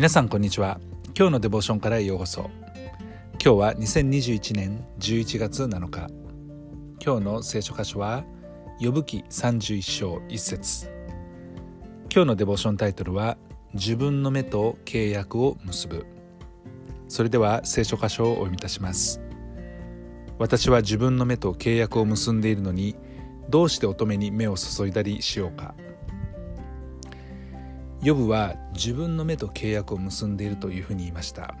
皆さんこんにちは。今日のデボーションからようこそ。今日は2021年11月7日。今日の聖書箇所は呼ぶ記31章1節。今日のデボーションタイトルは自分の目と契約を結ぶ。それでは聖書箇所をお読みいたします。私は自分の目と契約を結んでいるのにどうして乙女に目を注いだりしようか。ヨブは自分の目と契約を結んでいるというふうに言いました。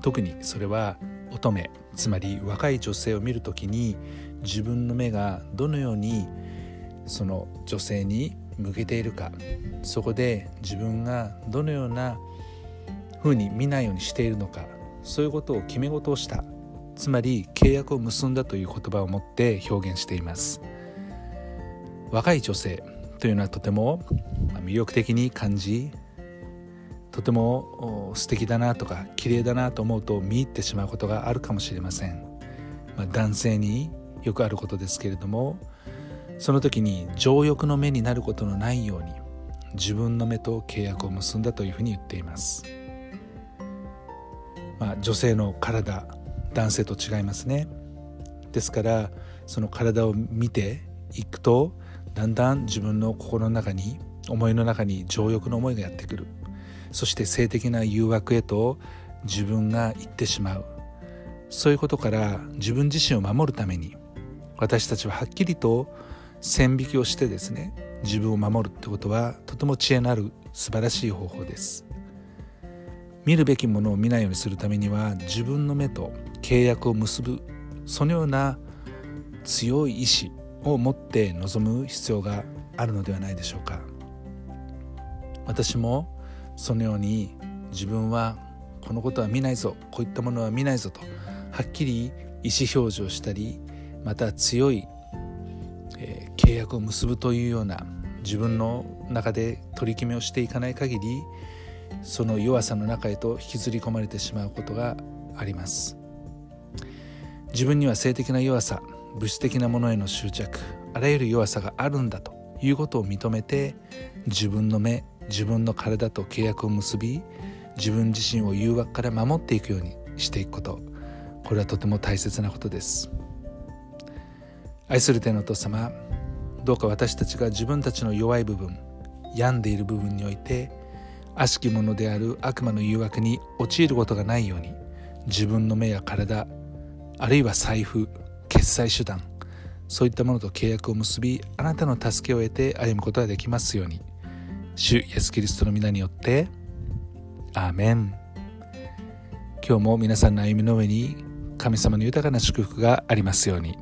特にそれは乙女つまり若い女性を見るときに自分の目がどのようにその女性に向けているか。そこで自分がどのようなふうに見ないようにしているのか。そういうことを決め事をした。つまり契約を結んだという言葉を持って表現しています。若い女性というのはとても魅力的に感じとても素敵だなとか綺麗だなと思うと見入ってしまうことがあるかもしれません、まあ、男性によくあることですけれどもその時に情欲の目になることのないように自分の目と契約を結んだというふうに言っています、まあ、女性の体男性と違いますね。ですからその体を見ていくとだんだん自分の心の中に思いの中に情欲の思いがやってくる。そして性的な誘惑へと自分が行ってしまう。そういうことから自分自身を守るために私たちははっきりと線引きをしてですね自分を守るってことはとても知恵のある素晴らしい方法です。見るべきものを見ないようにするためには自分の目と契約を結ぶそのような強い意志を持って臨む必要があるのではないでしょうか。私もそのように自分はこのことは見ないぞこういったものは見ないぞとはっきり意思表示をしたりまた強い、えー、契約を結ぶというような自分の中で取り決めをしていかない限りその弱さの中へと引きずり込まれてしまうことがあります。自分には性的な弱さ物質的なものへの執着あらゆる弱さがあるんだということを認めて自分の目自分の体と契約を結び自分自身を誘惑から守っていくようにしていくこと。これはとても大切なことです。愛する天のお父様どうか私たちが自分たちの弱い部分病んでいる部分において悪しきものである悪魔の誘惑に陥ることがないように自分の目や体あるいは財布決済手段。そういったものと契約を結びあなたの助けを得て歩むことができますように。主イエス・キリストの皆によってアーメン。今日も皆さんの歩みの上に神様の豊かな祝福がありますように。